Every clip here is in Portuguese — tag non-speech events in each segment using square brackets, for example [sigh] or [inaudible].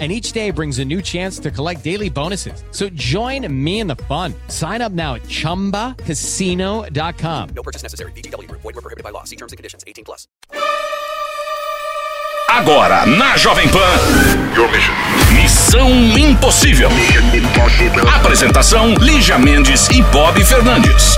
and each day brings a new chance to collect daily bonuses. So join me in the fun. Sign up now at ChumbaCasino.com. No purchase necessary. BGW. Void were prohibited by law. See terms and conditions. 18 plus. Agora, na Jovem Pan. Your mission. Missão Impossível. Apresentação: Lígia Mendes e Bob Fernandes.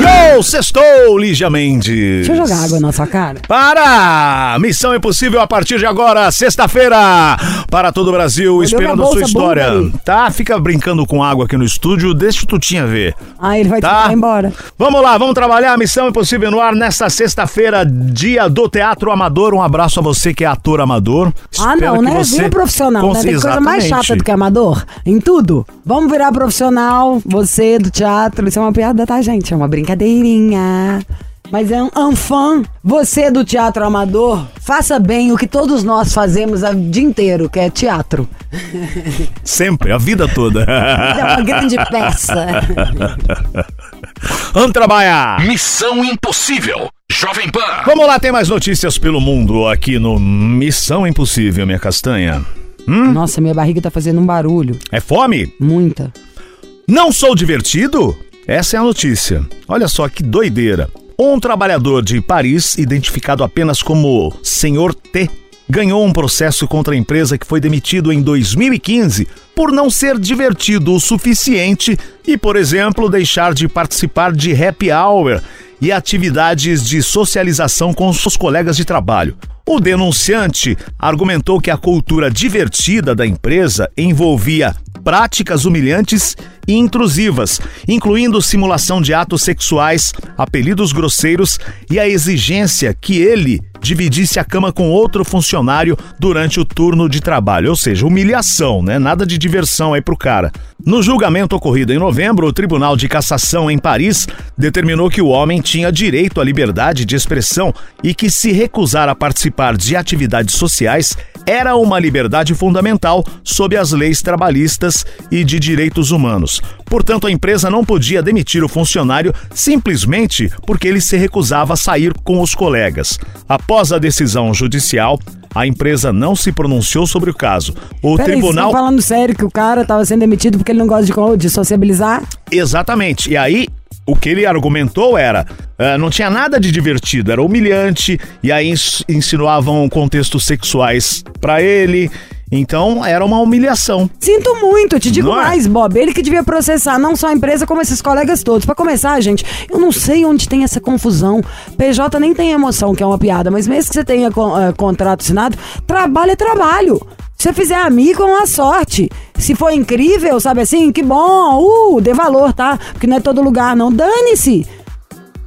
Yo, sextou, Lígia Mendes. Deixa eu jogar água na sua cara. Para! Missão Impossível a partir de agora, sexta-feira, para todo o Brasil, minha esperando a sua história. Tá? Fica brincando com água aqui no estúdio, deixa o Tutinha ver. Ah, ele vai Tá? te embora. Vamos lá, vamos trabalhar Missão Impossível no ar nesta sexta-feira, dia do Teatro Amador. Um abraço a você que é ator amador. Ah, Espero não, né? você Vira profissional, cons- né? Tem coisa mais Exatamente. chata do que amador. Em tudo. Vamos virar profissional, você do teatro. Isso é uma piada, tá, gente? É uma brincadeirinha. Mas é um, um fã. Você do teatro amador, faça bem o que todos nós fazemos o dia inteiro, que é teatro. [laughs] Sempre, a vida toda. É uma grande peça. [laughs] Vamos trabalhar! Missão Impossível. Jovem Pan. Vamos lá, tem mais notícias pelo mundo aqui no Missão Impossível, minha castanha. Nossa, minha barriga tá fazendo um barulho. É fome? Muita. Não sou divertido? Essa é a notícia. Olha só que doideira. Um trabalhador de Paris, identificado apenas como Senhor T, ganhou um processo contra a empresa que foi demitido em 2015 por não ser divertido o suficiente e, por exemplo, deixar de participar de happy hour e atividades de socialização com seus colegas de trabalho. O denunciante argumentou que a cultura divertida da empresa envolvia práticas humilhantes e intrusivas, incluindo simulação de atos sexuais, apelidos grosseiros e a exigência que ele dividisse a cama com outro funcionário durante o turno de trabalho, ou seja, humilhação, né? Nada de diversão aí pro cara. No julgamento ocorrido em novembro, o Tribunal de Cassação em Paris determinou que o homem tinha direito à liberdade de expressão e que se recusar a participar de atividades sociais era uma liberdade fundamental sob as leis trabalhistas e de direitos humanos. Portanto, a empresa não podia demitir o funcionário simplesmente porque ele se recusava a sair com os colegas. Após a decisão judicial, a empresa não se pronunciou sobre o caso. O vocês tribunal. estão falando sério que o cara tava sendo demitido porque ele não gosta de, de sociabilizar? Exatamente. E aí, o que ele argumentou era. ah, não tinha nada de divertido, era humilhante, e aí ins- insinuavam contextos sexuais pra ele. Então era uma humilhação. Sinto muito, te digo Não é? mais, Bob. Ele que devia processar não só a empresa, como esses colegas todos. Pra começar, gente, eu não sei onde tem essa confusão. PJ nem tem emoção, que é uma piada, mas mesmo que você tenha eh, contrato assinado, trabalho é trabalho. Se você fizer amigo, é uma sorte. Se for incrível, sabe assim, que bom, uh, dê valor, tá? Porque não é todo lugar, não. Dane-se.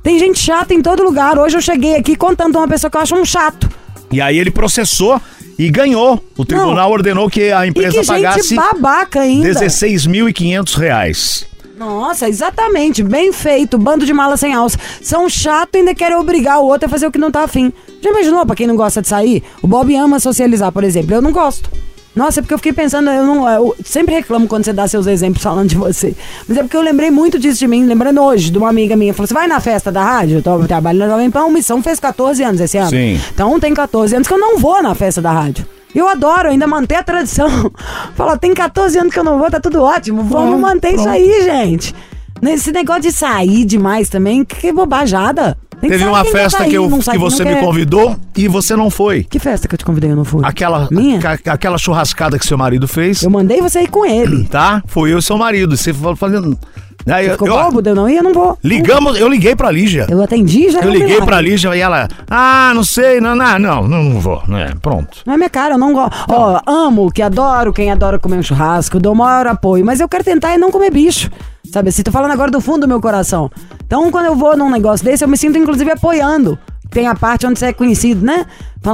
Tem gente chata em todo lugar. Hoje eu cheguei aqui contando uma pessoa que eu acho um chato. E aí ele processou e ganhou. O tribunal ordenou que a E empresa que pagasse gente babaca ainda. 16.500 reais. Nossa, exatamente. Bem feito. Bando de mala sem alça. São chato e ainda querem obrigar o outro a fazer o que não tá afim. Já imaginou pra quem não gosta de sair? O Bob ama socializar, por exemplo. Eu não gosto. Nossa, é porque eu fiquei pensando, eu não. Eu sempre reclamo quando você dá seus exemplos falando de você. Mas é porque eu lembrei muito disso de mim, lembrando hoje de uma amiga minha. Falou: você vai na festa da rádio? Eu tô- trabalho na Jovem Pan, Missão fez 14 anos esse ano. Sim. Então tem 14 anos que eu não vou na festa da rádio. Eu adoro ainda manter a tradição. [laughs] Fala, tem 14 anos que eu não vou, tá tudo ótimo. Vamos manter isso aí, gente. Esse negócio de sair demais também, que bobajada. Que Teve uma festa sair, que, eu- que você me quer. convidou e você não foi. Que festa que eu te convidei eu não fui? Aquela, Minha? ca- aquela churrascada que seu marido fez, Eu mandei você ir com ele. [clears throat] tá? Foi eu e seu marido. Você falou falando. Aí, Ficou eu- bobo? Eu não ia, eu não vou. ligamos, eu liguei pra Lígia. Eu atendi já. Eu liguei pra Lígia e ela, ah, não sei, não, não, não, não, não vou, né? Pronto. Não é minha cara, eu não gosto. Ó, amo, que adoro quem adora comer um churrasco, dou maior apoio, mas eu quero tentar e não comer bicho. Sabe assim, tô falando agora do fundo do meu coração. Então, quando eu vou num negócio desse, eu me sinto inclusive apoiando. Tem a parte onde você é conhecido, né?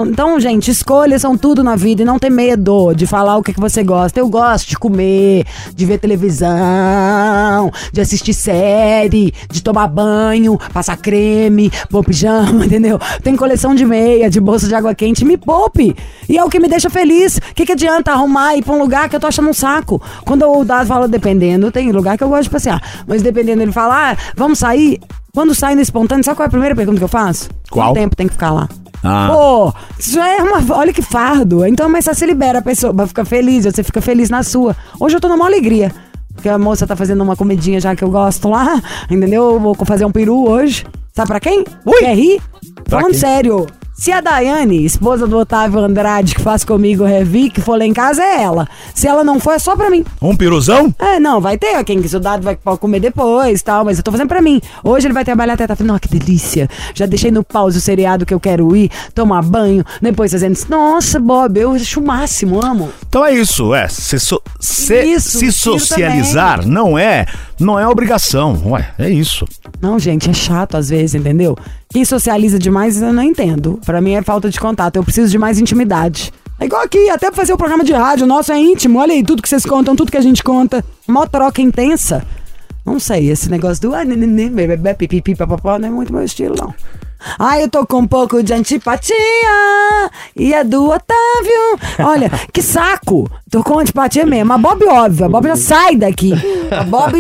Então, gente, escolhas são tudo na vida e não ter medo de falar o que, que você gosta. Eu gosto de comer, de ver televisão, de assistir série, de tomar banho, passar creme, pôr pijama, [laughs] entendeu? Tem coleção de meia, de bolsa de água quente. Me poupe! E é o que me deixa feliz. O que, que adianta arrumar e ir pra um lugar que eu tô achando um saco? Quando o Dado fala dependendo, tem lugar que eu gosto de passear. Mas dependendo, ele fala, ah, vamos sair. Quando sai no espontâneo, sabe qual é a primeira pergunta que eu faço? Qual? Quanto tempo tem que ficar lá? Ah. Pô, isso é uma. Olha que fardo. Então, mas só você libera a pessoa pra ficar feliz, você fica feliz na sua. Hoje eu tô na maior alegria. Porque a moça tá fazendo uma comidinha já que eu gosto lá, entendeu? Eu vou fazer um peru hoje. Sabe pra quem? Quer rir? Pra Falando quem? sério. Se a Daiane, esposa do Otávio Andrade, que faz comigo o Revic, for lá em casa, é ela. Se ela não for, é só pra mim. Um piruzão? É, não, vai ter. Quem quiser dado vai comer depois tal, mas eu tô fazendo pra mim. Hoje ele vai trabalhar até. Tá falando, nossa, que delícia. Já deixei no pause o seriado que eu quero ir, tomar banho, depois fazendo. Nossa, Bob, eu acho o máximo, amo. Então é isso, é. Se, so- se- Isso, se socializar não é, não é obrigação. Ué, é isso. Não, gente, é chato às vezes, entendeu? Quem socializa demais eu não entendo. Pra mim é falta de contato. Eu preciso de mais intimidade. É igual aqui, até pra fazer o programa de rádio, nosso é íntimo. Olha aí, tudo que vocês contam, tudo que a gente conta. Mó troca intensa. Não sei, esse negócio do ah, nenenê, bebê, pipipi, papapá, não é muito meu estilo, não. Ah, eu tô com um pouco de antipatia. E a do Otávio. Olha, [laughs] que saco. Tô com antipatia mesmo. A Bob, óbvio. A Bob já sai daqui. A Bob,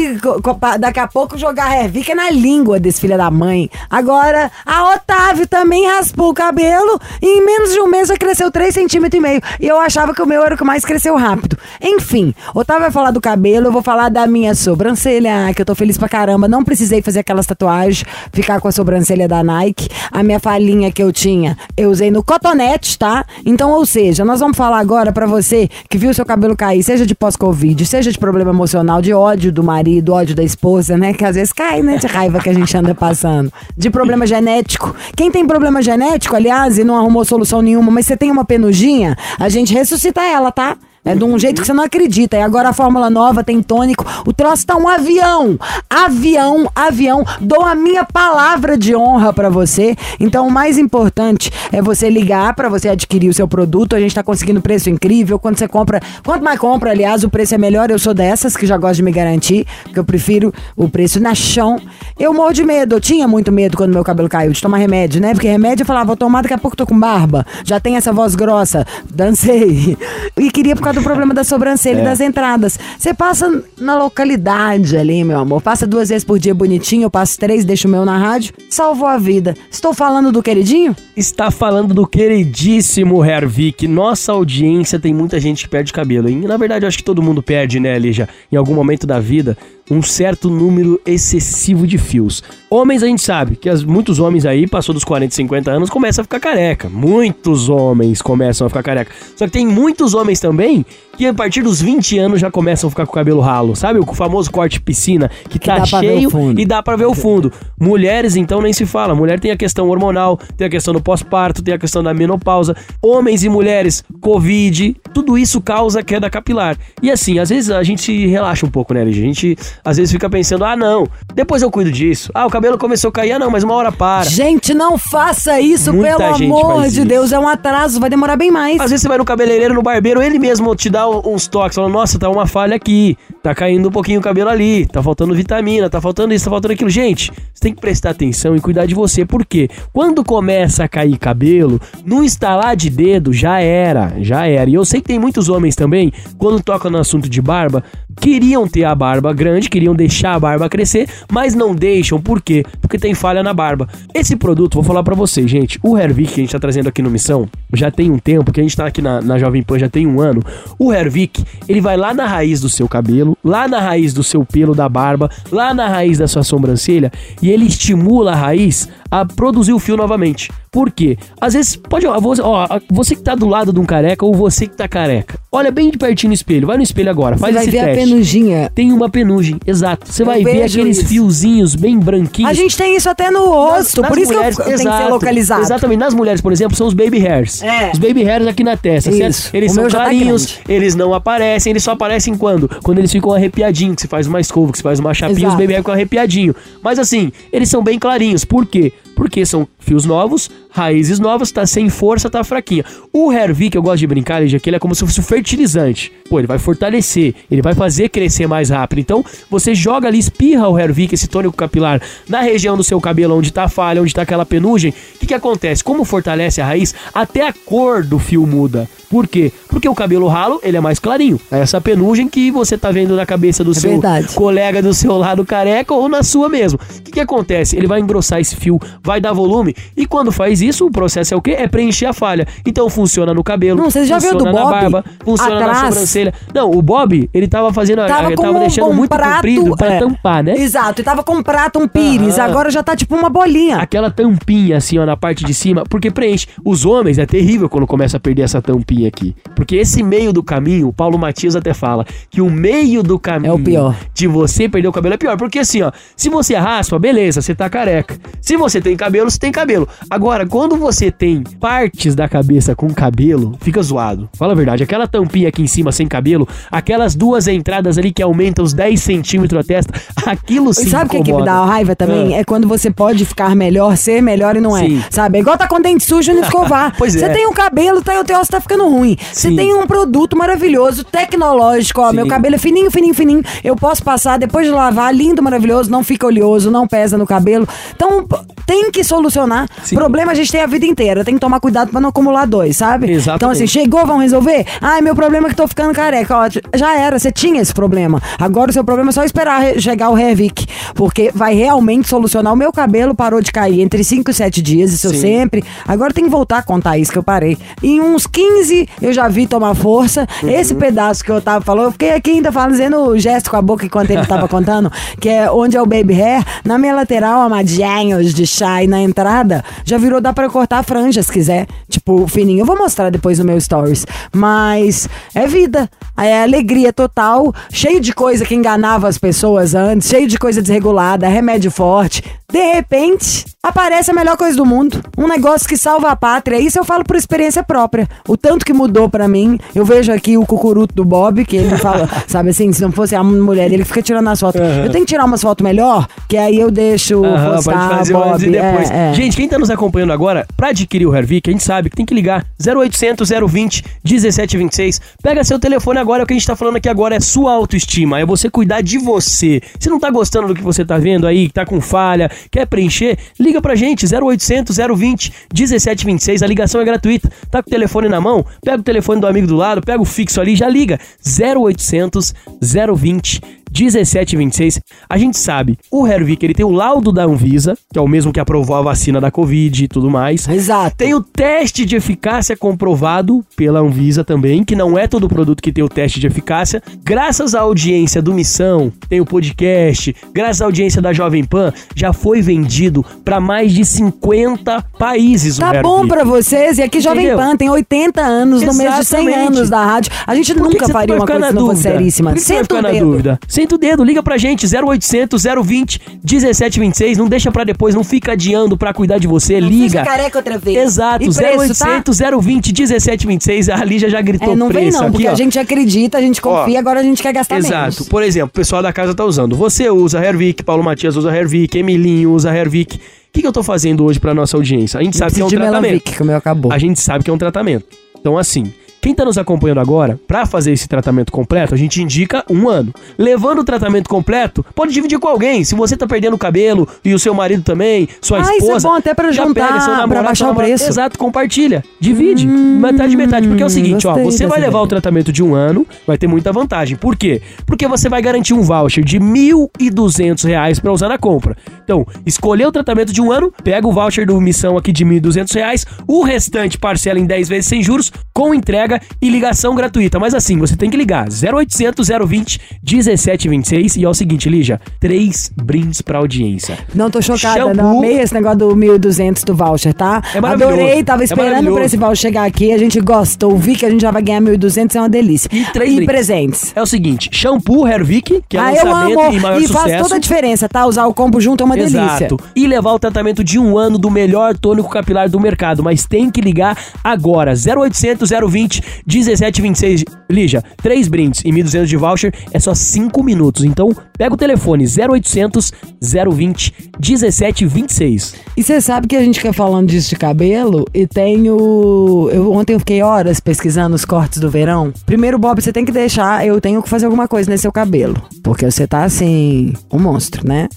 daqui a pouco, jogar revica na língua desse filho da mãe. Agora, a Otávio também raspou o cabelo. E em menos de um mês já cresceu 3 centímetros e meio. E eu achava que o meu era o que mais cresceu rápido. Enfim, Otávio vai falar do cabelo. Eu vou falar da minha sobrancelha, que eu tô feliz pra caramba. Não precisei fazer aquelas tatuagens, ficar com a sobrancelha da Nike. A minha falinha que eu tinha, eu usei no cotonete, tá? Então, ou seja, nós vamos falar agora pra você que viu seu cabelo cair, seja de pós-Covid, seja de problema emocional, de ódio do marido, ódio da esposa, né? Que às vezes cai, né? De raiva que a gente anda passando. De problema genético. Quem tem problema genético, aliás, e não arrumou solução nenhuma, mas você tem uma penugem, a gente ressuscita ela, tá? É de um jeito que você não acredita. E agora a fórmula nova tem tônico. O troço tá um avião. Avião, avião. Dou a minha palavra de honra pra você. Então o mais importante é você ligar pra você adquirir o seu produto. A gente tá conseguindo preço incrível. Quando você compra, quanto mais compra, aliás, o preço é melhor. Eu sou dessas que já gosto de me garantir, porque eu prefiro o preço na chão. Eu morro de medo. Eu tinha muito medo quando meu cabelo caiu de tomar remédio, né? Porque remédio eu falava, vou tomar, daqui a pouco tô com barba. Já tem essa voz grossa. Dancei. E queria por causa do problema da sobrancelha e das entradas. Você passa na localidade ali, meu amor. Passa duas vezes por dia bonitinho, eu passo três, deixo o meu na rádio. Salvou a vida. Estou falando do queridinho? Está falando do queridíssimo Hervik. Nossa audiência tem muita gente que perde cabelo. E, na verdade, eu acho que todo mundo perde, né, Lígia? Em algum momento da vida, um certo número excessivo de fios. Homens, a gente sabe que as- muitos homens aí, passou dos 40, 50 anos, começam a ficar careca. Muitos homens começam a ficar careca. Só que tem muitos homens também que a partir dos 20 anos já começam a ficar com o cabelo ralo. Sabe o famoso corte piscina que, tá ver o cheio e dá pra ver o fundo. Mulheres, então, nem se fala. Mulher tem a questão hormonal, tem a questão do pós-parto, tem a questão da menopausa. Homens e mulheres, Covid, tudo isso causa queda capilar. E assim, às vezes a gente se relaxa um pouco, né? A gente às vezes fica pensando, ah, não, depois eu cuido disso. Ah, o cabelo começou a cair, ah, não, mas uma hora para. Gente, não faça isso, Muita pelo amor de isso. Deus. É um atraso, vai demorar bem mais. Às vezes você vai no cabeleireiro, no barbeiro, ele mesmo te dá uns toques, falando, nossa, tá uma falha aqui, tá caindo um pouquinho o cabelo ali, tá faltando vitamina, tá faltando isso, tá faltando aquilo. Gente, você tem que prestar atenção e cuidar de você, porque quando começa a cair cabelo, no instalar de dedo já era, já era. E eu sei que tem muitos homens também, quando tocam no assunto de barba, queriam ter a barba grande, queriam deixar a barba crescer, mas não deixam, por quê? Porque tem falha na barba. Esse produto, vou falar pra vocês, gente, o Hervik que a gente tá trazendo aqui no Missão, já tem um tempo, que a gente tá aqui na, na Jovem Pan já tem um ano, o Hervik, ele vai lá na raiz do seu cabelo, lá na raiz do seu pelo da barba, lá na raiz da sua sobrancelha, e ele estimula a raiz a produzir o fio novamente. Por quê? Às vezes, pode, ó, você, ó, você que tá do lado de um careca ou você que tá careca, olha bem de pertinho no espelho, vai no espelho agora, faz Você vai esse ver a teste. penuginha. Tem uma penugem, exato. Você Eu vai ver aqueles isso. fiozinhos bem branquinhos. A gente tem isso até no rosto, por isso que eu, tem que ser exato, localizado. Exatamente. Nas mulheres, por exemplo, são os baby hairs. É. Os baby hairs aqui na testa, Isso. certo? Eles O são tá clarinhos, grande. eles não aparecem, eles só aparecem quando? Quando eles ficam arrepiadinhos, que você faz uma escova, que você faz uma chapinha, Exato. os baby hairs ficam arrepiadinhos. Mas assim, eles são bem clarinhos. Por quê? Porque são fios novos, raízes novas, tá sem força, tá fraquinha. O Hervik, eu gosto de brincar, Lígia, que ele é como se fosse um fertilizante. Pô, ele vai fortalecer, ele vai fazer crescer mais rápido. Então, você joga ali, espirra o Hervik, esse tônico capilar, na região do seu cabelo, onde tá a falha, onde tá aquela penugem. O que que acontece? Como fortalece a raiz, até a cor do fio muda. Por quê? Porque o cabelo ralo, ele é mais clarinho. É essa penugem que você tá vendo na cabeça do seu verdade. colega do seu lado careca ou na sua mesmo. O que, que acontece? Ele vai engrossar esse fio, vai dar volume e quando faz isso, o processo é o quê? É preencher a falha. Então funciona no cabelo, Não, você já viu funciona do na Bob? barba, funciona na Atrás. sobrancelha. Não, o Bob, ele tava fazendo, Tava ele tava um, deixando um muito prato, comprido pra é. tampar, né? Exato, e tava com um prato, um pires, Aham. agora já tá tipo uma bolinha. Aquela tampinha assim, ó, na parte de cima, porque preenche. Os homens é terrível quando começa a perder essa tampinha aqui. Porque esse meio do caminho, o Paulo Matias até fala que o meio do caminho É o pior. de você perder o cabelo é pior. Porque assim, ó, se você raspa, beleza, você tá careca. Se você tem cabelo, você tem cabelo. Agora, quando você tem partes da cabeça com cabelo, fica zoado. Fala a verdade, aquela tampinha aqui em cima sem cabelo, aquelas duas entradas ali que aumentam os 10 centímetros a testa, [laughs] aquilo E sim sabe o que, que me dá raiva também? Ah. É quando você pode ficar melhor, ser melhor e não é. Sim. Sabe? É igual tá com dente sujo e não escovar. [laughs] Pois Você é. tem um cabelo, tá, o teu osso tá ficando ruim. Você tem um produto maravilhoso, tecnológico, ó. Meu cabelo é fininho, fininho, fininho. Eu posso passar depois de lavar, lindo, maravilhoso, não fica oleoso, não pesa no cabelo. Então, tem que solucionar. Sim. Problema a gente tem a vida inteira. Tem que tomar cuidado pra não acumular dois, sabe? Exatamente. Então, assim, chegou, vão resolver? Ai, meu problema é que tô ficando careca. Ó, já era, você tinha esse problema. Agora o seu problema é só esperar chegar o Revic. Porque vai realmente solucionar. O meu cabelo parou de cair entre 5 e 7 dias, isso eu Sim. sempre. Agora tem que voltar a contar isso que eu parei. Em uns 15 eu já vi tomar força. Uhum. Esse pedaço que eu tava falando, eu fiquei aqui ainda fazendo o gesto com a boca enquanto ele tava [laughs] contando, que é onde é o baby hair. Na minha lateral, amadinhos de chá e na entrada, já virou, dá pra cortar a franja se quiser. Tipo, fininho. Eu vou mostrar depois no meu stories. Mas é vida. É alegria total, cheio de coisa que enganava as pessoas antes, cheio de coisa desregulada, remédio forte. De repente, aparece a melhor coisa do mundo. Um negócio que salva a pátria. Isso eu falo por experiência própria. O tanto que mudou pra mim. Eu vejo aqui o cucuruto do Bob, que ele fala, [laughs] sabe assim, se não fosse a mulher dele que fica tirando as fotos. Eu tenho que tirar umas fotos melhor, que aí eu deixo Aham, postar Bob. É, é. Gente, quem tá nos acompanhando agora, pra adquirir o Hervik, a gente sabe que tem que ligar 0800 020 1726. Pega seu telefone agora, o que a gente tá falando aqui agora é sua autoestima, é você cuidar de você. Se não tá gostando do que você tá vendo aí, que tá com falha, quer preencher, liga pra gente, 0800 020 1726. A ligação é gratuita. Tá com o telefone na mão? Pega o telefone do amigo do lado, pega o fixo ali, já liga. 0800 020 1726. A gente sabe, o Hervik, ele tem o laudo da Anvisa, que é o mesmo que aprovou a vacina da Covid e tudo mais. Exato. Tem o teste de eficácia comprovado pela Anvisa também, que não é todo produto que tem o teste de eficácia. Graças à audiência do Missão, tem o podcast, graças à audiência da Jovem Pan, já foi vendido para mais de 50 países o Tá bom pra vocês. E aqui Jovem? Pan tem 80 anos, no mês de 100 Exatamente. anos da rádio. A gente Por que nunca que você faria uma coisa se não fosse seríssima. Que que Senta o dedo. dúvida? Senta o dedo, liga pra gente, 0800 020 1726. Não deixa pra depois, não fica adiando pra cuidar de você, liga. Fica careca outra vez. Exato, E preço, tá? 0800 020 1726. A Lígia já gritou É, não vem preço não, aqui, porque ó. a gente acredita, a gente confia, Ó, agora a gente quer gastar Exato. menos. Por exemplo, o pessoal da casa tá usando. Você usa Hervik, Paulo Matias usa Hervik, Emilinho usa Hervik. O que, que eu tô fazendo hoje pra nossa audiência? A gente sabe que é um tratamento. Melanvic, que o meu acabou. A gente sabe que é um tratamento. Então, assim, quem tá nos acompanhando agora, pra fazer esse tratamento completo, a gente indica um ano. Levando o tratamento completo, pode dividir com alguém. Se você tá perdendo o cabelo e o seu marido também, sua Ah, isso é esposa. bom até pra já juntar, pega seu pra namorado, baixar sua o preço. Exato, compartilha. Divide. metade, metade. Porque é o seguinte, ó, Hum, você vai levar o ideia. tratamento de um ano, vai ter muita vantagem. Por quê? Porque você vai garantir um voucher de 1.200 reais pra usar na compra. Então, escolher o tratamento de um ano, pega o voucher do Missão aqui de 1.200 reais, o restante parcela em 10 vezes sem juros, com entrega e ligação gratuita. Mas assim, você tem que ligar 0800 020 1726 e é o seguinte, Lígia, três brindes pra audiência. Não tô chocada, Shampoo. não. Amei esse negócio do 1.200 do voucher, tá? É. Adorei, tava É esperando maravilhoso. pra esse voucher chegar aqui. A gente gostou, vi que a gente já vai ganhar 1.200, é uma delícia. E três E presentes. É o seguinte, shampoo Hervik, que é ah, eu lançamento amo. e maior E sucesso. faz toda a diferença, tá? Usar o combo junto é uma delícia. Exato. E levar o tratamento de um ano do melhor tônico capilar do mercado. Mas tem que ligar agora. 0800 020 1726. Lígia, três brindes e 1.200 de voucher é só 5 minutos. Então, pega o telefone 0800 020 1726. E você sabe que a gente quer falando disso de cabelo e tem o. Eu, ontem eu fiquei horas pesquisando os cortes do verão. Primeiro, Bob, você tem que deixar. Eu tenho que fazer alguma coisa nesse seu cabelo. Porque você tá assim. Um monstro, né?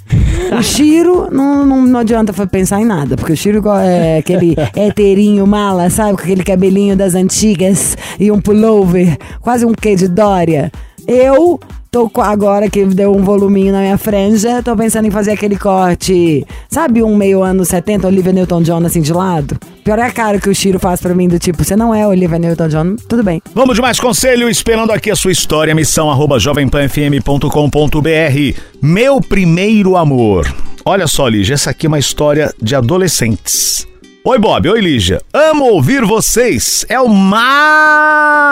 O [laughs] Chiro não, não, não adianta pensar em nada. Porque o Chiro igual é aquele [laughs] heterinho mala, sabe? Com aquele cabelinho das antigas e um pullover. Quase um quê de Dória. Eu tô agora que deu um voluminho na minha franja, tô pensando em fazer aquele corte, sabe, um meio ano 70, Olivia Newton-John assim de lado? Pior é a cara que o Chiro faz pra mim do tipo, você não é Olivia Newton-John, tudo bem. Vamos de mais conselho, esperando aqui a sua história, missão arroba jovempanfm.com.br. Meu primeiro amor. Olha só, Lígia, essa aqui é uma história de adolescentes. Oi, Bob. Oi, Lígia. Amo ouvir vocês. É o máximo.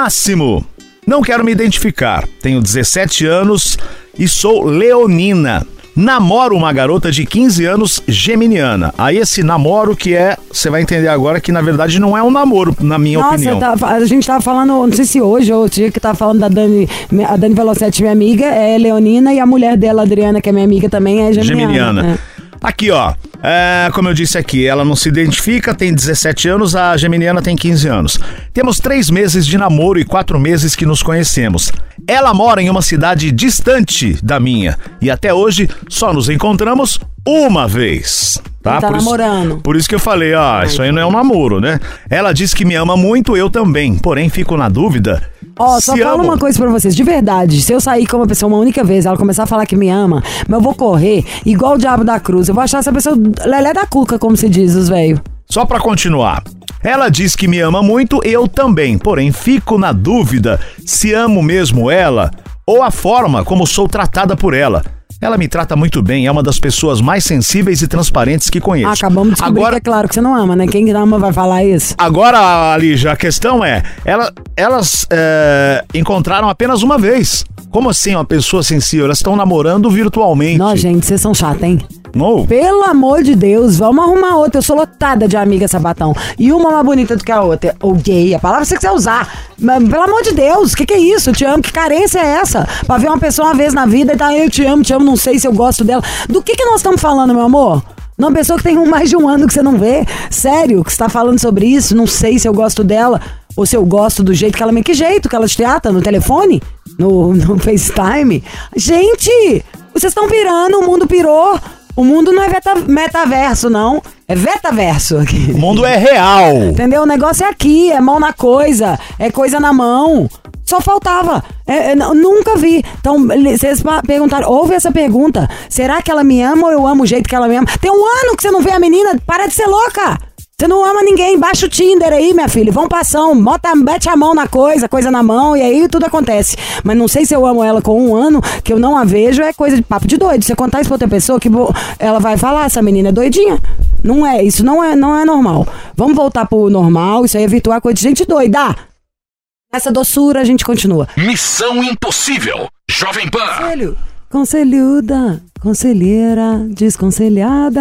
Não quero me identificar. Tenho 17 anos e sou leonina. Namoro uma garota de 15 anos geminiana. Aí esse namoro que é, você vai entender agora que na verdade não é um namoro, na minha Nossa, opinião. tá- a gente tava falando, não sei se hoje ou outro dia que tava falando da Dani, a Dani Velocetti, minha amiga, é leonina e a mulher dela, Adriana, que é minha amiga também, é geminiana. Geminiana. né? Aqui, ó. É, como eu disse aqui, ela não se identifica, tem 17 anos, a Geminiana tem 15 anos. Temos três meses de namoro e quatro meses que nos conhecemos. Ela mora em uma cidade distante da minha e até hoje só nos encontramos uma vez. Tá, tá Por isso- namorando. por isso que eu falei, ó, isso aí não é um namoro, né? Ela diz que me ama muito, eu também. Porém, fico na dúvida. Ó, só se falo uma coisa pra vocês, de verdade, se eu sair com uma pessoa uma única vez, ela começar a falar que me ama, mas eu vou correr igual o diabo da cruz, eu vou achar essa pessoa lelé da cuca, como se diz, os velhos. Só pra continuar. Ela diz que me ama muito, eu também. Porém, fico na dúvida se amo mesmo ela ou a forma como sou tratada por ela. Ela me trata muito bem, é uma das pessoas mais sensíveis e transparentes que conheço. Acabamos de descobrir Agora, que é claro que você não ama, né? Quem ama vai falar isso. agora, Lígia, a questão é: ela- elas é, encontraram apenas uma vez. Como assim uma pessoa sensível? Elas estão namorando virtualmente. Não, gente, vocês são chatos, hein? Não. Pelo amor de Deus, vamos arrumar outra. Eu sou lotada de amiga sabatão. E uma mais bonita do que a outra. Ou gay, a palavra que você quiser usar. Mas, pelo amor de Deus, o que, que é isso? Eu te amo, que carência é essa? Pra ver uma pessoa uma vez na vida e tá, eu te amo, te amo, não sei se eu gosto dela. Do que, que nós estamos falando, meu amor? Uma pessoa que tem mais de um ano que você não vê. Sério, que você tá falando sobre isso? Não sei se eu gosto dela ou se eu gosto do jeito que ela me. Que jeito que ela te trata? No telefone? No, [laughs] no FaceTime? Gente, vocês estão pirando, o mundo pirou. O mundo não é veta- metaverso, não. É vetaverso aqui. O mundo é real. Entendeu? O negócio é aqui, é mão na coisa, é coisa na mão. Só faltava. É, é, nunca vi. Então, vocês perguntaram, ouve essa pergunta. Será que ela me ama ou eu amo o jeito que ela me ama? Tem um ano que você não vê a menina, para de ser louca. Você não ama ninguém, baixa o Tinder aí, minha filha. Vão pra ação, bota, mete a mão na coisa, coisa na mão, e aí tudo acontece. Mas não sei se eu amo ela com um ano, que eu não a vejo, é coisa de papo de doido. Você contar isso pra outra pessoa, que ela vai falar, essa menina é doidinha. Não é, isso não é, não é normal. Vamos voltar pro normal, isso aí é virtual, coisa de gente doida. Essa doçura a gente continua. Missão Impossível. Jovem Pan. Conselho. Conselhuda, conselheira, desconselhada.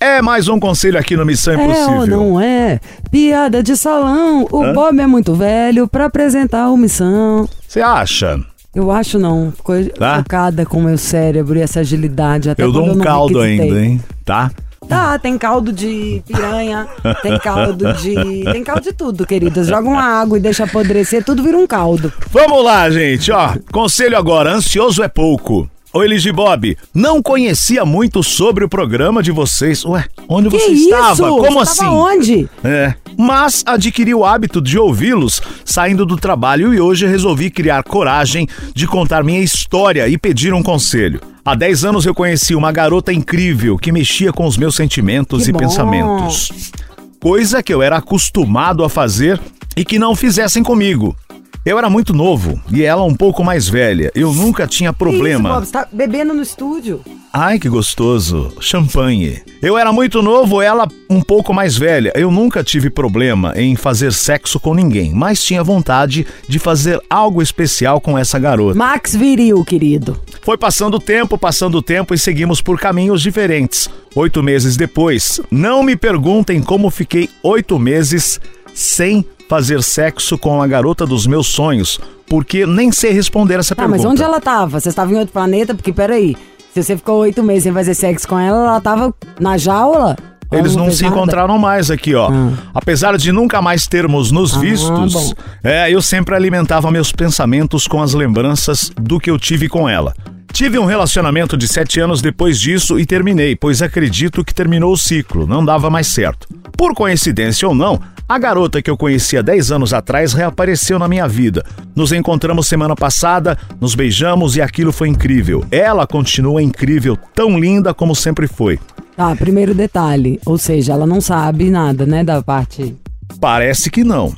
É mais um conselho aqui no Missão É Impossível. ou não é? Piada de salão. O Bob é muito velho pra apresentar o Missão. Você acha? Eu acho não. Ficou Tá. chocada com o meu cérebro e essa agilidade. Até eu dou um não caldo requisitei. ainda, hein? Tá? Tá, tem caldo de piranha, tem caldo de. Tem caldo de tudo, queridas. Joga uma água e deixa apodrecer, tudo vira um caldo. Vamos lá, gente, ó. Conselho agora, ansioso é pouco. Oi, Ligi Bob, não conhecia muito sobre o programa de vocês. Ué, onde Que você isso? estava? Como Você assim? Tava onde? É, mas adquiri o hábito de ouvi-los saindo do trabalho e hoje resolvi criar coragem de contar minha história e pedir um conselho. Há 10 anos eu conheci uma garota incrível que mexia com os meus sentimentos Que e bom. pensamentos. Coisa que eu era acostumado a fazer e que não fizessem comigo. Eu era muito novo e ela um pouco mais velha. Eu nunca tinha Que isso, problema. Bob? Você tá bebendo no estúdio? Ai, que gostoso. Champanhe. Eu era muito novo, ela um pouco mais velha. Eu nunca tive problema em fazer sexo com ninguém, mas tinha vontade de fazer algo especial com essa garota. Max Viril, querido. Foi passando o tempo, passando o tempo e seguimos por caminhos diferentes. Oito meses depois, não me perguntem como fiquei oito meses sem fazer sexo com a garota dos meus sonhos, porque nem sei responder essa Tá, pergunta. mas onde ela tava? Você estava em outro planeta? Porque, peraí, se você ficou oito meses sem fazer sexo com ela, ela tava na jaula? Eles não se nada? encontraram mais aqui, ó. Apesar de nunca mais termos nos Ah, vistos, é, eu sempre alimentava meus pensamentos com as lembranças do que eu tive com ela. Tive um relacionamento de sete anos depois disso e terminei, pois acredito que terminou o ciclo, não dava mais certo. Por coincidência ou não, a garota que eu conhecia 10 anos atrás reapareceu na minha vida. Nos encontramos semana passada, nos beijamos e aquilo foi incrível. Ela continua incrível, tão linda como sempre foi. Tá, primeiro detalhe. Ou seja, ela não sabe nada, né, da parte Parece que não.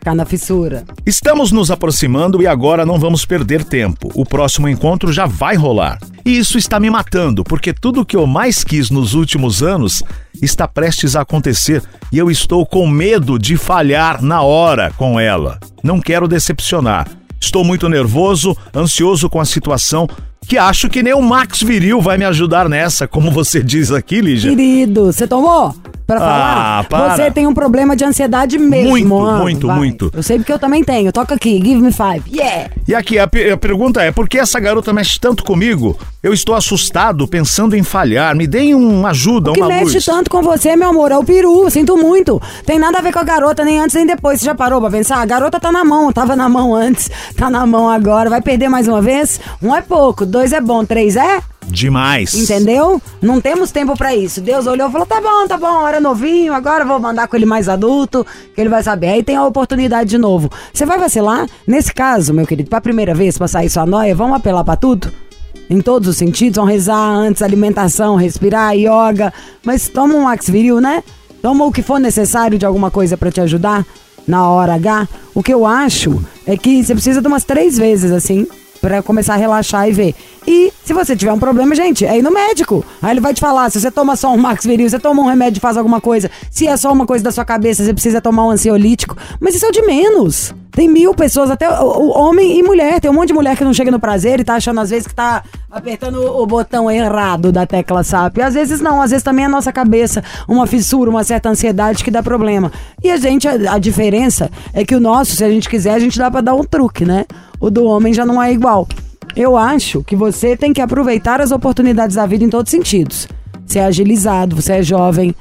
Ficar na fissura. Estamos nos aproximando e agora não vamos perder tempo. O próximo encontro já vai rolar. E isso está me matando, porque tudo que eu mais quis nos últimos anos está prestes a acontecer e eu estou com medo de falhar na hora com ela. Não quero decepcionar. Estou muito nervoso, ansioso com a situação, que acho que nem o Max Viril vai me ajudar nessa, como você diz aqui, Lígia. Querido, você tomou? Pra falar? Ah, para. Você tem um problema de ansiedade mesmo. Muito, ah, muito, vai. muito. Eu sei porque eu também tenho. Toca aqui, give me five. Yeah! E aqui, a, a pergunta é: por que essa garota mexe tanto comigo? Eu estou assustado, pensando em falhar. Me deem uma ajuda, O que uma mexe luz. tanto com você, meu amor, é o peru. Sinto muito. Tem nada a ver com a garota, nem antes nem depois. Você já parou pra pensar? A garota tá na mão, tava na mão antes, tá na mão agora. Vai perder mais uma vez? Um é pouco, dois é bom, três é? Demais. Entendeu? Não temos tempo pra isso. Deus olhou e falou: tá bom, tá bom, novinho, agora vou mandar com ele mais adulto, que ele vai saber. Aí tem a oportunidade de novo. Você vai vacilar? Nesse caso, meu querido, pra primeira vez, pra sair sua noia, vamos apelar pra tudo? Em todos os sentidos, vamos rezar antes, alimentação, respirar, yoga. Mas toma um Max Viril, né? Toma o que for necessário de alguma coisa pra te ajudar na hora H. O que eu acho é que você precisa de umas três vezes, assim, Pra começar a relaxar e ver. E se você tiver um problema, gente, é ir no médico. Aí ele vai te falar, se você toma só um Max Viril, você toma um remédio e faz alguma coisa. Se é só uma coisa da sua cabeça, você precisa tomar um ansiolítico. Mas isso é o de menos. Tem mil pessoas, até o, o homem e mulher. Tem um monte de mulher que não chega no prazer e tá achando às vezes que tá apertando o, botão errado da tecla SAP. E às vezes não, às vezes também é a nossa cabeça, uma fissura, uma certa ansiedade que dá problema. E a gente, a, a diferença é que o nosso, se a gente quiser, a gente dá pra dar um truque, né? O do homem já não é igual. Eu acho que você tem que aproveitar as oportunidades da vida em todos os sentidos. Você é agilizado, você é jovem,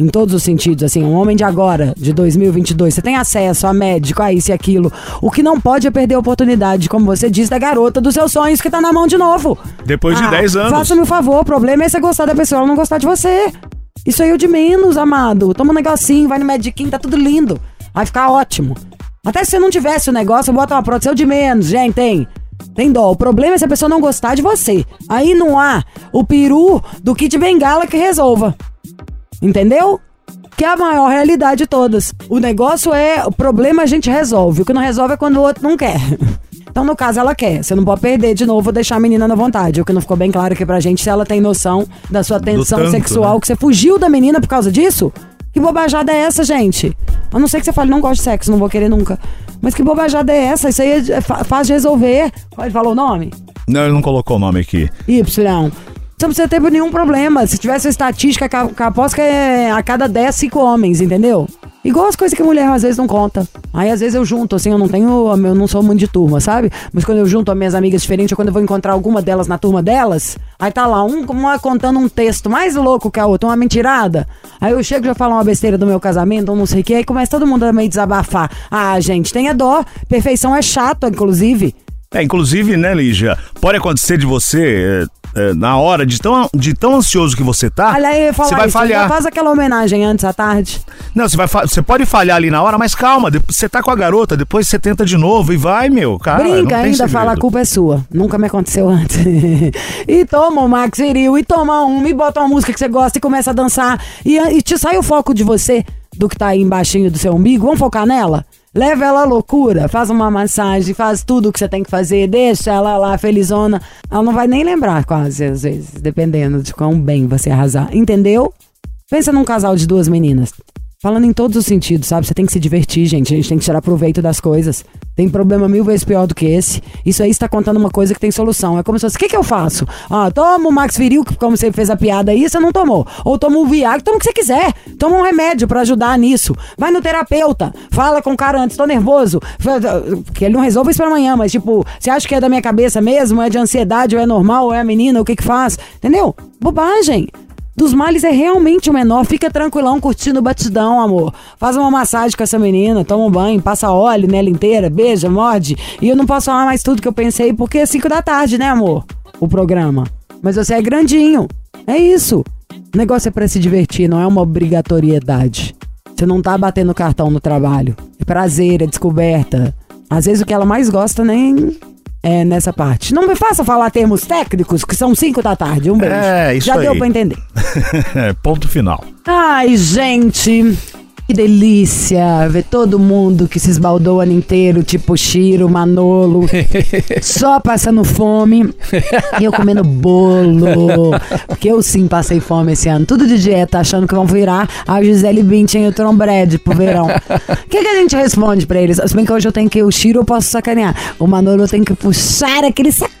em todos os sentidos, assim, um homem de agora, de 2022, você tem acesso a médico, a isso e aquilo. O que não pode é perder a oportunidade, como você disse, da garota dos seus sonhos que tá na mão de novo. Depois de 10 anos. Faça-me o favor, o problema é você gostar da pessoa, ela não gostar de você. Isso aí é o de menos, amado. Toma um negocinho, vai no mediquinho, tá tudo lindo. Vai ficar ótimo. Até se você não tivesse o negócio, bota uma prótese, é o de menos, gente, tem. Tem dó. O problema é se a pessoa não gostar de você. Aí não há o peru do kit bengala que resolva. Entendeu? Que é a maior realidade de todas. O negócio é, o problema a gente resolve. O que não resolve é quando o outro não quer. [laughs] Então, no caso, ela quer. Você não pode perder de novo, deixar a menina na vontade. O que não ficou bem claro aqui pra gente, se ela tem noção da sua tensão tanto, sexual, né? que você fugiu da menina por causa disso? Que bobajada é essa, gente? A não ser que você fale, não gosto de sexo, não vou querer nunca. Mas que bobajada é essa? Isso aí é é fácil de resolver. Ele falou o nome? Não, ele não colocou o nome aqui. Y. Você não precisa ter nenhum problema. Se tivesse uma estatística, que a- aposto que é a cada 10, 5 homens, entendeu? Igual as coisas que a mulher às vezes não conta. Aí às vezes eu junto, assim, eu não tenho. Eu não sou muito de turma, sabe? Mas quando eu junto as minhas amigas diferentes, ou quando eu vou encontrar alguma delas na turma delas, aí tá lá, um, uma contando um texto mais louco que a outra, uma mentirada. Aí eu chego e já falo uma besteira do meu casamento, ou não sei o que, aí começa todo mundo a meio desabafar. Ah, gente, tenha dó. Perfeição é chato, inclusive. É, inclusive, né, Lígia, pode acontecer de você, é, na hora, de tão, de tão ansioso que você tá, Olha aí, você vai isso. falhar. Faz aquela homenagem antes à tarde. Não, você, vai você pode falhar ali na hora, mas calma, depois você tá com a garota, depois você tenta de novo e vai, meu, cara. Brinca ainda, segredo. fala a culpa é sua. Nunca me aconteceu antes. [laughs] e toma o Max Viril, e toma um, e bota uma música que você gosta e começa a dançar. E, e te sai o foco de você, do que tá aí embaixinho do seu umbigo. Vamos focar nela? Leva ela à loucura, faz uma massagem, faz tudo o que você tem que fazer, deixa ela lá felizona. Ela não vai nem lembrar quase, às vezes, dependendo de quão bem você arrasar. Entendeu? Pensa num casal de duas meninas. Falando em todos os sentidos, sabe? Você tem que se divertir, gente. A gente tem que tirar proveito das coisas. Tem problema mil vezes pior do que esse. Isso aí está contando uma coisa que tem solução. É como se fosse, o que, que eu faço? Ah, toma o Max Viril, como você fez a piada aí, você não tomou. Ou toma um Viagra, toma o que você quiser. Toma um remédio pra ajudar nisso. Vai no terapeuta. Fala com o cara antes, tô nervoso. Que ele não resolve isso pra amanhã, mas tipo, você acha que é da minha cabeça mesmo? É de ansiedade, ou é normal, ou é a menina, o que que faz? Entendeu? Bobagem dos males é realmente o menor. Fica tranquilão, curtindo o batidão, amor. Faz uma massagem com essa menina, toma um banho, passa óleo nela inteira, beija, morde. E eu não posso falar mais tudo que eu pensei, porque é 5 da tarde, né, amor? O programa. Mas você é grandinho. É isso. O negócio é pra se divertir, não é uma obrigatoriedade. Você não tá batendo cartão no trabalho. É prazer, é descoberta. Às vezes o que ela mais gosta nem é nessa parte. Não me faça falar termos técnicos, que são 5 da tarde. Um beijo. É, isso Já aí. deu pra entender. [laughs] Ponto final. Ai, gente. Que delícia ver todo mundo que se esbaldou o ano inteiro, tipo Chiro, Manolo, [laughs] só passando fome. E eu comendo bolo. Porque eu sim passei fome esse ano. Tudo de dieta, achando que vão virar a Gisele Bündchen e o Tom Brady pro verão. [laughs] O que, que a gente responde pra eles? Se bem que hoje eu tenho que. O Chiro eu posso sacanear. O Manolo eu tenho que puxar aquele saquinho. [laughs]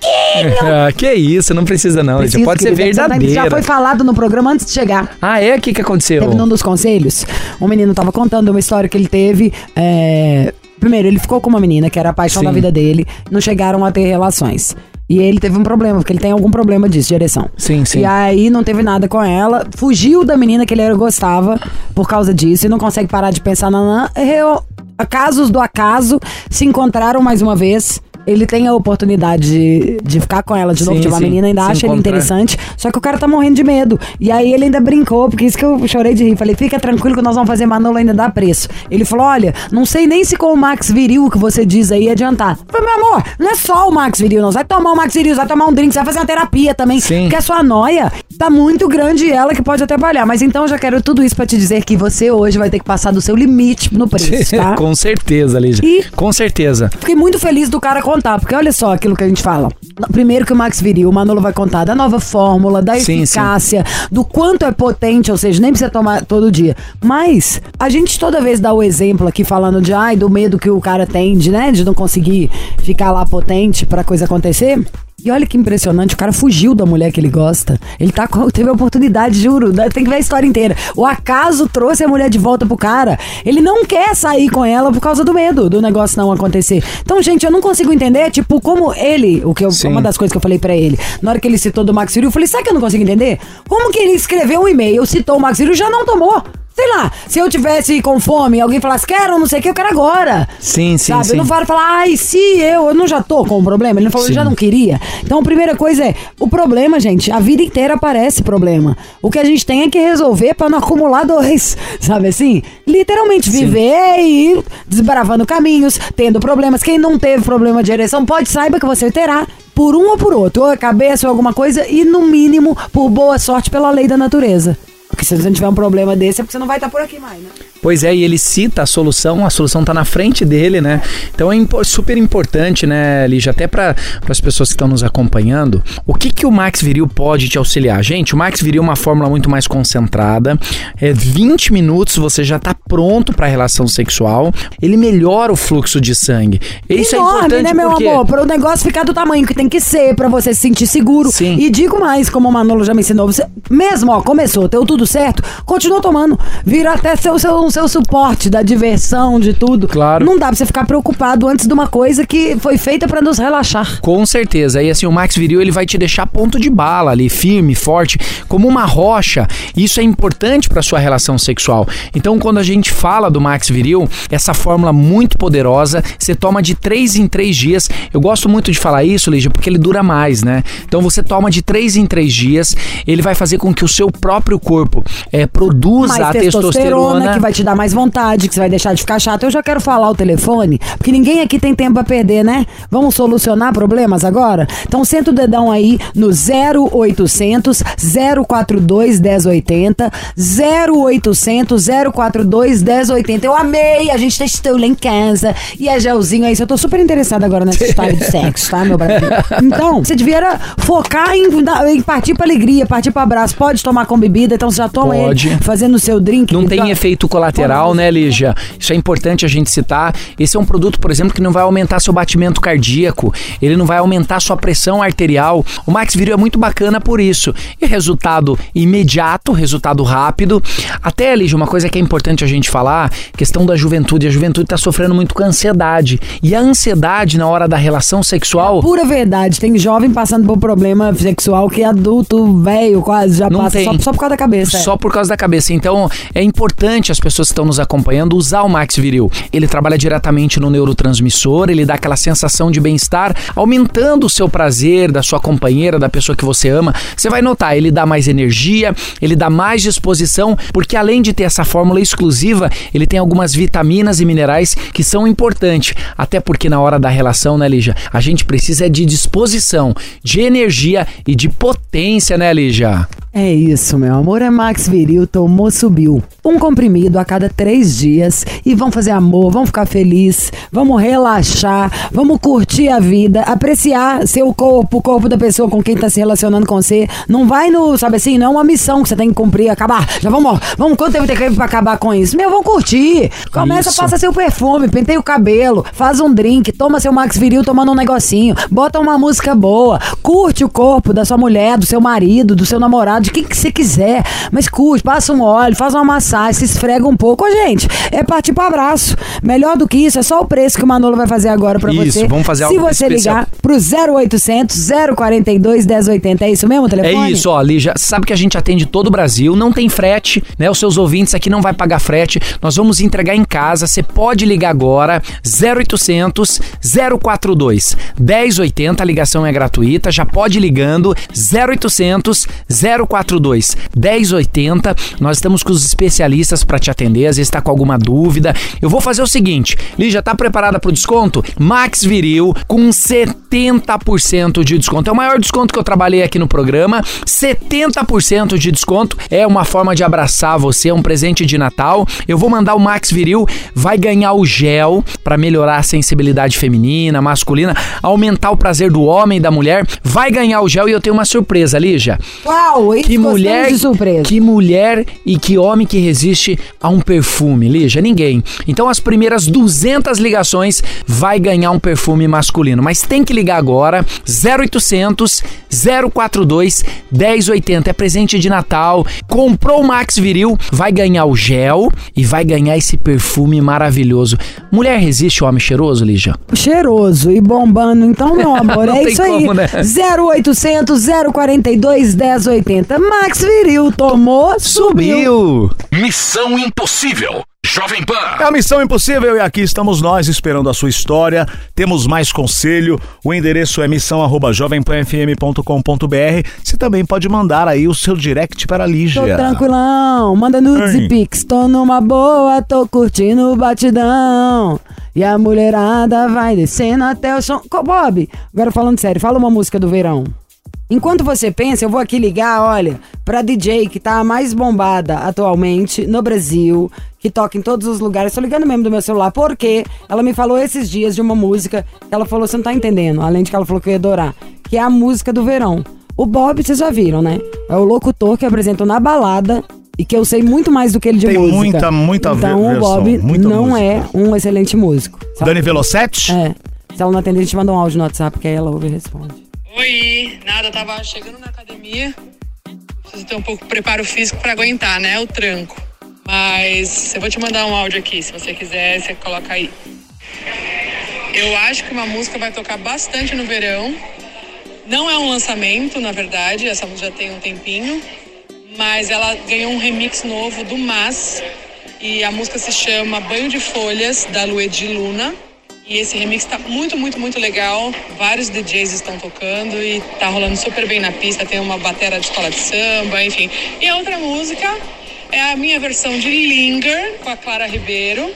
Ah, que isso, não precisa não. Preciso, Pode ser você tá- verdadeira. Já foi falado no programa antes de chegar. Ah, é? O que, que aconteceu? Teve num dos conselhos, um menino tava contando uma história que ele teve. é, Primeiro, ele ficou com uma menina que era a paixão Sim. da vida dele, não chegaram a ter relações. E ele teve um problema, porque ele tem algum problema disso, de ereção. Sim, sim. E aí não teve nada com ela, fugiu da menina que ele gostava por causa disso e não consegue parar de pensar na. Eu, casos do acaso se encontraram mais uma vez. Ele tem a oportunidade de, de ficar com ela de novo, Sim, de uma sim. menina, ainda Se acha ele encontrar. interessante. Só que o cara tá morrendo de medo. E aí ele ainda brincou, porque isso que eu chorei de rir. Falei, fica tranquilo que nós vamos fazer Manolo ainda dá preço. Ele falou: olha, não sei nem se com o Max Viril que você diz aí adiantar. Eu falei, meu amor, não é só o Max Viril, não. Você vai tomar o Max Viril, vai tomar um drink, vai fazer uma terapia também. Sim. Porque a sua noia tá muito grande e ela que pode atrapalhar. Mas então eu já quero tudo isso pra te dizer que você hoje vai ter que passar do seu limite no preço, [laughs] tá? Com certeza, Lígia. E- Com certeza. Fiquei muito feliz do cara contar, porque olha só aquilo que a gente fala. Primeiro que o Max Viril, o Manolo vai contar da nova fórmula, da Sim, eficácia, do quanto é potente, ou seja, nem precisa tomar todo dia. Mas a gente toda vez dá o exemplo aqui falando de ai, do medo que o cara tem de, né, de não conseguir ficar lá potente pra coisa acontecer. E olha que impressionante, o cara fugiu da mulher que ele gosta. Ele tá teve a oportunidade, juro. né? Tem que ver a história inteira. O acaso trouxe a mulher de volta pro cara. Ele não quer sair com ela por causa do medo do negócio não acontecer. Então, gente, eu não consigo entender, tipo, como ele, o que eu, uma das coisas que eu falei pra ele, na hora que ele citou do Max Viril, eu falei, sabe que eu não consigo entender? Como que ele escreveu um e-mail, citou o Max Viril e já não tomou? Sei lá, se eu tivesse com fome e alguém falasse, quero não sei o que, eu quero agora. Sim, sim, Sabe? sim. Eu não falo falar, ai, se eu, eu não já tô com o problema. Ele não falou, eu Sim. já não queria. Então, a primeira coisa é, o problema, gente, a vida inteira aparece problema. O que a gente tem é que resolver pra não acumular dois, [laughs] sabe assim? Literalmente, viver e ir desbravando caminhos, tendo problemas. Quem não teve problema de ereção, pode saiba que você terá. Por um ou por outro, ou a cabeça ou alguma coisa, e no mínimo, por boa sorte, pela lei da natureza. Porque se você não tiver um problema desse, é porque você não vai estar por aqui mais, né? Pois é, e ele cita a solução, a solução tá na frente dele, né? Então é super importante, né, Lígia, até para as pessoas que estão nos acompanhando, o que que o Max Viril pode te auxiliar? Gente, o Max Viril é uma fórmula muito mais concentrada, é 20 minutos você já tá pronto para relação sexual, ele melhora o fluxo de sangue. Isso é Enorme, importante né, meu porque... amor? Para o negócio ficar do tamanho que tem que ser, pra você se sentir seguro. Sim. E digo mais, como o Manolo já me ensinou, você, mesmo, ó, começou, deu tudo certo, continua tomando. Vira até seu, seu, seu suporte da diversão, de tudo. Claro. Não dá pra você ficar preocupado antes de uma coisa que foi feita pra nos relaxar. Com certeza. E assim, o Max Viril ele vai te deixar ponto de bala ali, firme, forte, como uma rocha. Isso é importante para sua relação sexual. Então, quando a gente fala do Max Viril, essa fórmula muito poderosa, você toma de 3 em 3 dias. Eu gosto muito de falar isso, Lígia, porque ele dura mais, né? Então, você toma de 3 em 3 dias, ele vai fazer com que o seu próprio corpo eh, produza mais a testosterona, testosterona. que vai te dar mais vontade, que você vai deixar de ficar chato. Eu já quero falar o telefone, porque ninguém aqui tem tempo pra perder, né? Vamos solucionar problemas agora? Então senta o dedão aí no 0800 042 1080 0800 042 1080. Eu amei, a gente testou lá em casa e a gelzinho aí. Eu tô super interessada agora nessa história de sexo, tá, meu Brasil? Então, você devia focar em, em partir pra alegria, partir pra abraço. Pode tomar com bebida, então você já toma Pode. ele fazendo o seu drink. Não tem efeito colateral, né, Lígia? Isso é importante a gente citar. Esse é um produto, por exemplo, que não vai aumentar seu batimento cardíaco, ele não vai aumentar sua pressão arterial. O Max Viril é muito bacana por isso. E resultado imediato, resultado rápido. Até, Lígia, uma coisa que é importante a gente falar, questão da juventude. A juventude está sofrendo muito com ansiedade. E a ansiedade na hora da relação sexual... Pura verdade. Tem jovem passando por problema sexual que adulto, velho, quase já Não passa tem. só, só por causa da cabeça. é. Só por causa da cabeça. Então, é importante as pessoas que estão nos acompanhando usar o Max Viril. Ele trabalha diretamente no neurotransmissor, ele dá aquela sensação de bem-estar, aumentando o seu prazer da sua companheira, da pessoa que você ama. Você vai notar, ele dá mais energia, ele dá mais disposição, porque além de ter essa fórmula exclusiva, ele tem algumas vitaminas e minerais que são importantes. Até porque na hora da relação, né, Lígia? A gente precisa de disposição, de energia e de potência, né, Lígia? É isso, meu amor. É Max Viril, tomou, subiu. Um comprimido a cada três dias. E vamos fazer amor, vamos ficar feliz, vamos relaxar, vamos curtir a vida, apreciar seu corpo, o corpo da pessoa com quem tá se relacionando com você. Não vai no, sabe assim, não é uma missão que você tem que cumprir, acabar. Já vamos, vamos, quanto tempo tem que pra acabar com isso? Meu, vamos curtir. Começa, Isso. passa seu perfume, penteia o cabelo, faz um drink, toma seu Max Viril tomando um negocinho, bota uma música boa, curte o corpo da sua mulher, do seu marido, do seu namorado, de quem que você quiser. Mas curte, passa um óleo, faz uma massagem, se esfrega um pouco. Ô, gente, é partir pro abraço. Melhor do que isso, é só o preço que o Manolo vai fazer agora pra Isso, você. vamos fazer Se algo você especial. ligar pro 0800 042 1080, é isso mesmo o telefone? É isso, ó, Lígia, sabe que a gente atende todo o Brasil, não tem frete, né? Os seus ouvintes aqui não vai pagar frete. Nós vamos entregar em casa. Você pode ligar agora 0800 042 1080, a ligação é gratuita, já pode ligando 0800 042 1080. Nós estamos com os especialistas para te atender, às vezes está com alguma dúvida. Eu vou fazer o seguinte, Lígia, tá preparada pro desconto? Max Viril com 70% de desconto. É o maior desconto que eu trabalhei aqui no programa. 70% de desconto é uma forma de abraçar você, é um presente de Natal. Eu vou mandar o Max Viril, vai ganhar o gel para melhorar a sensibilidade feminina, masculina, aumentar o prazer do homem e da mulher. Vai ganhar o gel e eu tenho uma surpresa, Lígia. Uau, Que mulher, de surpresa. que mulher e que homem que resiste a um perfume, Lígia? Ninguém. Então as primeiras 200 ligações vai ganhar um perfume masculino, mas tem que ligar agora 0800 042 1080. É presente de Natal. Comprou o Max Viril, vai ganhar o gel e vai ganhar esse perfume maravilhoso. Mulher resiste ao homem cheiroso, Lígia? Cheiroso e bombando. Então, meu [laughs] amor, Não é isso aí. como, né? 0800 042 1080. Max Viril tomou, subiu. Missão Impossível. Jovem Pan. É a Missão Impossível e aqui estamos nós esperando a sua história. Temos mais conselho. O endereço é missão@jovempanfm.com.br. Você também pode mandar aí o seu direct para a Tô Lígia. tranquilão, manda nudes e pics. Tô numa boa, tô curtindo o batidão. E a mulherada vai descendo até o som. Co- Bob, agora falando sério, fala uma música do verão. Enquanto você pensa, eu vou aqui ligar, olha, pra DJ que tá a mais bombada atualmente no Brasil, que toca em todos os lugares. Tô ligando mesmo do meu celular, porque ela me falou esses dias de uma música que ela falou, você não tá entendendo, além de que ela falou que eu ia adorar, que é a música do verão. O Bob, vocês já viram, né? É o locutor que apresentou na balada e que eu sei muito mais do que ele de Tem música. muita, muita Então ver- o Bob versão, não música. é um excelente músico. sabe? Dani Velocetti? É. Se ela não atender, a gente manda um áudio no WhatsApp que aí ela ouve e responde. Oi, nada, tava chegando na academia. Preciso ter um pouco de preparo físico pra aguentar, né? O tranco. Mas eu vou te mandar um áudio aqui, se você quiser, você coloca aí. Eu acho que uma música vai tocar bastante no verão. Não é um lançamento, na verdade, essa música já tem um tempinho. Mas ela ganhou um remix novo do Mas. E a música se chama Banho de Folhas, da Luedi Luna. E esse remix tá muito, muito, muito legal. Vários DJs estão tocando e tá rolando super bem na pista. Tem uma batera de escola de samba, enfim. E a outra música é a minha versão de Linger, com a Clara Ribeiro.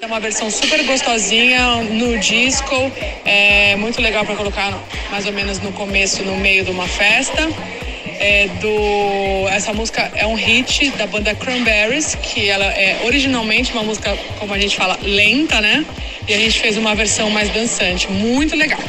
É uma versão super gostosinha no disco, é muito legal para colocar mais ou menos no começo, no meio de uma festa. É do essa música é um hit da banda Cranberries, que ela é originalmente uma música, como a gente fala, lenta, né? E a gente fez uma versão mais dançante, muito legal.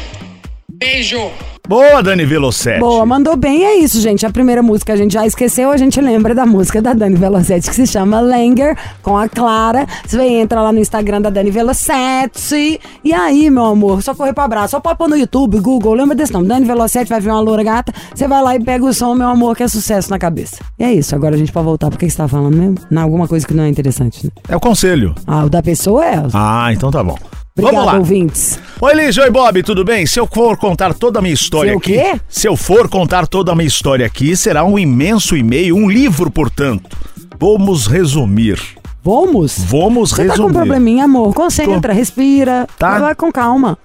Beijo. Boa, Dani Velocetti. Boa, mandou bem. É isso, gente. A primeira música a gente já esqueceu, a gente lembra da música da Dani Velocetti, que se chama Langer, com a Clara. Você entra lá no Instagram da Dani Velocetti. E aí, meu amor, só correr pro abraço. Só pode pôr no YouTube, Google, lembra desse nome. Dani Velocetti, vai ver uma loura gata. Você vai lá e pega o som, meu amor, que é sucesso na cabeça. E é isso, agora a gente pode voltar. Por que que você tá falando mesmo? Não, alguma coisa que não é interessante, né? É o conselho. Ah, o da pessoa é. Ah, então tá bom. Obrigada, Vamos lá. ouvintes. Oi, Liz, oi, Bob, tudo bem? Se eu for contar toda a minha história Se eu aqui. quê? Se eu for contar toda a minha história aqui, será um imenso e-mail, um livro, portanto. Vamos resumir. Vamos? Vamos Você tá com um resumir. probleminha, amor. Concentra, respira. Tá. Vai com calma.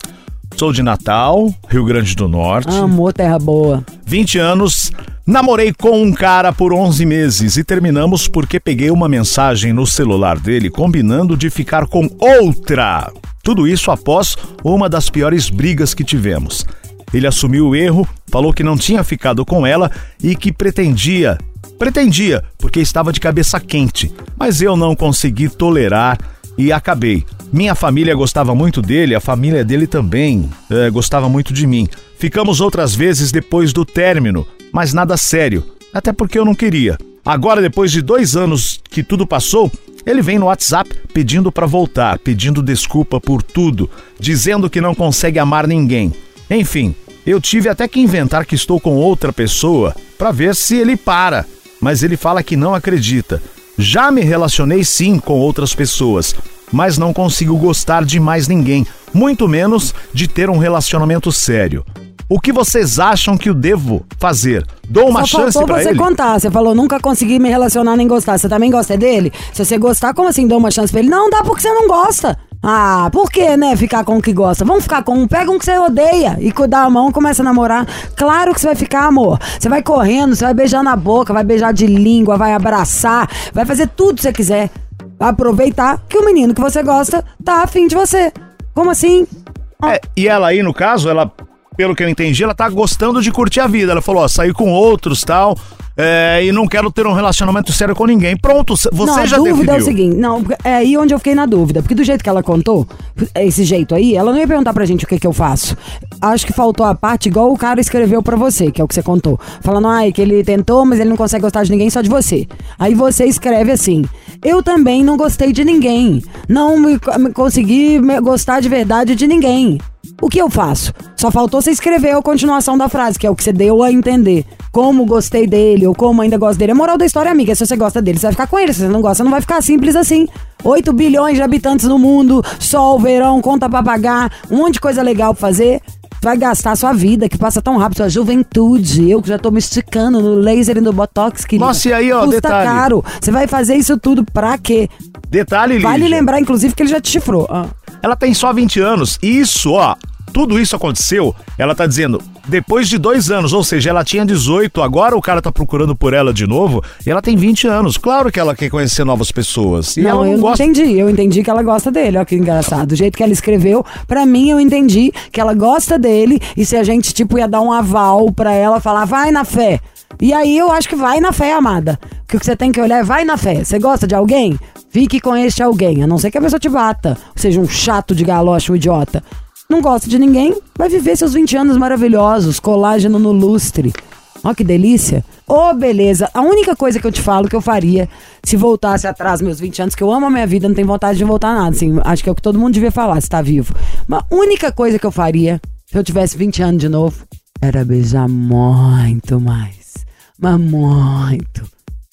Sou de Natal, Rio Grande do Norte. Amor, terra boa. 20 anos, namorei com um cara por 11 meses e terminamos porque peguei uma mensagem no celular dele combinando de ficar com outra. Tudo isso após uma das piores brigas que tivemos. Ele assumiu o erro, falou que não tinha ficado com ela e que pretendia. Pretendia, porque estava de cabeça quente. Mas eu não consegui tolerar e acabei. Minha família gostava muito dele, a família dele também eh, gostava muito de mim. Ficamos outras vezes depois do término, mas nada sério, até porque eu não queria. Agora, depois de dois anos que tudo passou, ele vem no WhatsApp pedindo para voltar, pedindo desculpa por tudo, dizendo que não consegue amar ninguém. Enfim, eu tive até que inventar que estou com outra pessoa para ver se ele para, mas ele fala que não acredita. Já me relacionei sim com outras pessoas, mas não consigo gostar de mais ninguém, muito menos de ter um relacionamento sério. O que vocês acham que eu devo fazer? Dou uma Só chance faltou pra você ele? contar. Você falou, nunca consegui me relacionar nem gostar. Você também gosta dele? Se você gostar, como assim dou uma chance pra ele? Não, dá porque você não gosta. Ah, por que, né, ficar com o que gosta? Vamos ficar com um, pega um que você odeia e dá a mão, começa a namorar. Claro que você vai ficar, amor. Você vai correndo, você vai beijar na boca, vai beijar de língua, vai abraçar, vai fazer tudo que você quiser. Aproveitar que o menino que você gosta tá afim de você. Como assim? É, e ela aí, no caso, ela, pelo que eu entendi, ela tá gostando de curtir a vida. Ela falou, ó, sair com outros tal, é, e não quero ter um relacionamento sério com ninguém. Pronto, você não, já a dúvida definiu. é o seguinte, não, é aí onde eu fiquei na dúvida, porque do jeito que ela contou, esse jeito aí, ela não ia perguntar pra gente o que que eu faço. Acho que faltou a parte igual o cara escreveu pra você, que é o que você contou. Falando, ai, que ele tentou, mas ele não consegue gostar de ninguém, só de você. Aí você escreve assim, eu também não gostei de ninguém, não me, me consegui me- gostar de verdade de ninguém. O que eu faço? Só faltou você escrever a continuação da frase, que é o que você deu a entender. Como gostei dele, ou como ainda gosto dele. A moral da história, amiga, é se você gosta dele, você vai ficar com ele. Se você não gosta, não vai ficar simples assim. 8 bilhões de habitantes no mundo, sol, verão, conta pra pagar, um monte de coisa legal pra fazer. Vai gastar sua vida, que passa tão rápido, sua juventude. Eu que já tô me esticando no laser e no botox, querida. Nossa, e aí, ó, Custa detalhe. caro. Você vai fazer isso tudo pra quê? Detalhe, Vale Lígia, lembrar, inclusive, que ele já te chifrou. Ah. ela tem só 20 anos. E isso, ó, tudo isso aconteceu, ela tá dizendo, depois de dois anos, ou seja, ela tinha 18, agora o cara tá procurando por ela de novo, e ela tem 20 anos. Claro que ela quer conhecer novas pessoas. E não, ela não eu não gosta. entendi. Eu entendi que ela gosta dele. Olha que engraçado. Do jeito que ela escreveu, pra mim eu entendi que ela gosta dele e se a gente, tipo, ia dar um aval pra ela, falar, vai na fé. E aí eu acho que vai na fé, amada. Porque o que você tem que olhar é vai na fé. Você gosta de alguém? Fique com este alguém. A não ser que a pessoa te bata. Ou seja, um chato de galocha, um idiota. Não gosta de ninguém, vai viver seus 20 anos maravilhosos, colágeno no lustre. Ó que delícia. Ô, beleza. A única coisa que eu te falo que eu faria se voltasse atrás meus 20 anos, que eu amo a minha vida, não tenho vontade de voltar nada. Assim, acho que é o que todo mundo devia falar, se tá vivo. Mas a única coisa que eu faria, se eu tivesse 20 anos de novo, era beijar muito mais. Mas muito.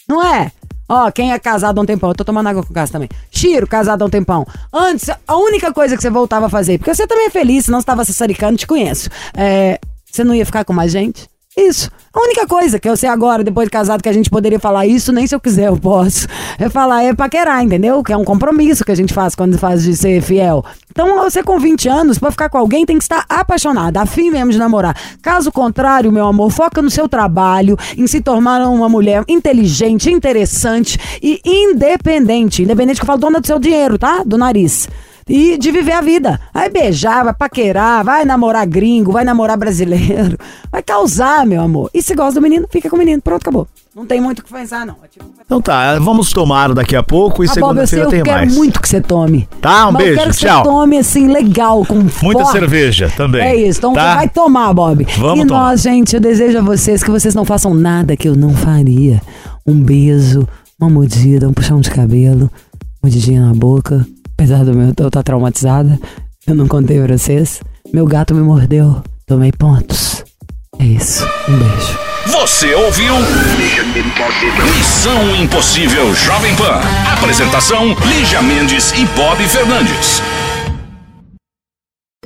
Não é? Ó, quem é casado há um tempão, eu tô tomando água com gás também. Chiro, casado há um tempão. Antes, a única coisa que você voltava a fazer, porque você também é feliz, senão você tava se saricando, te conheço. É, você não ia ficar com mais gente? Isso. A única coisa que eu sei agora, depois de casado, que a gente poderia falar isso, nem se eu quiser eu posso. É falar, é paquerar, entendeu? Que é um compromisso que a gente faz quando faz de ser fiel. Então, você com 20 anos, pra ficar com alguém, tem que estar apaixonada, afim mesmo de namorar. Caso contrário, meu amor, foca no seu trabalho, em se tornar uma mulher inteligente, interessante e independente. Independente que eu falo dona do seu dinheiro, tá? Do nariz. E de viver a vida. Vai beijar, vai paquerar, vai namorar gringo, vai namorar brasileiro. [laughs] Vai causar, meu amor. E se gosta do menino, fica com o menino. Pronto, acabou. Não tem muito o que pensar, não. É tipo... Então tá, vamos tomar daqui a pouco e Ah, Bob, eu sei, segunda-feira eu tem quero mais. muito que você tome. Tá, um Mas eu beijo, quero que tchau. você tome, assim, legal, com Muita forte. cerveja também. É isso, então tá? vai tomar, Bob. Vamos e tomar. nós, gente, eu desejo a vocês que vocês não façam nada que eu não faria. Um beijo, uma mordida, um puxão de cabelo, mordidinha na boca. Apesar do meu eu estar traumatizada, eu não contei pra vocês. Meu gato me mordeu, tomei pontos. É isso, um beijo. Você ouviu? Missão Impossível Jovem Pan. Apresentação: Lígia Mendes e Bob Fernandes.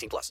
18 plus.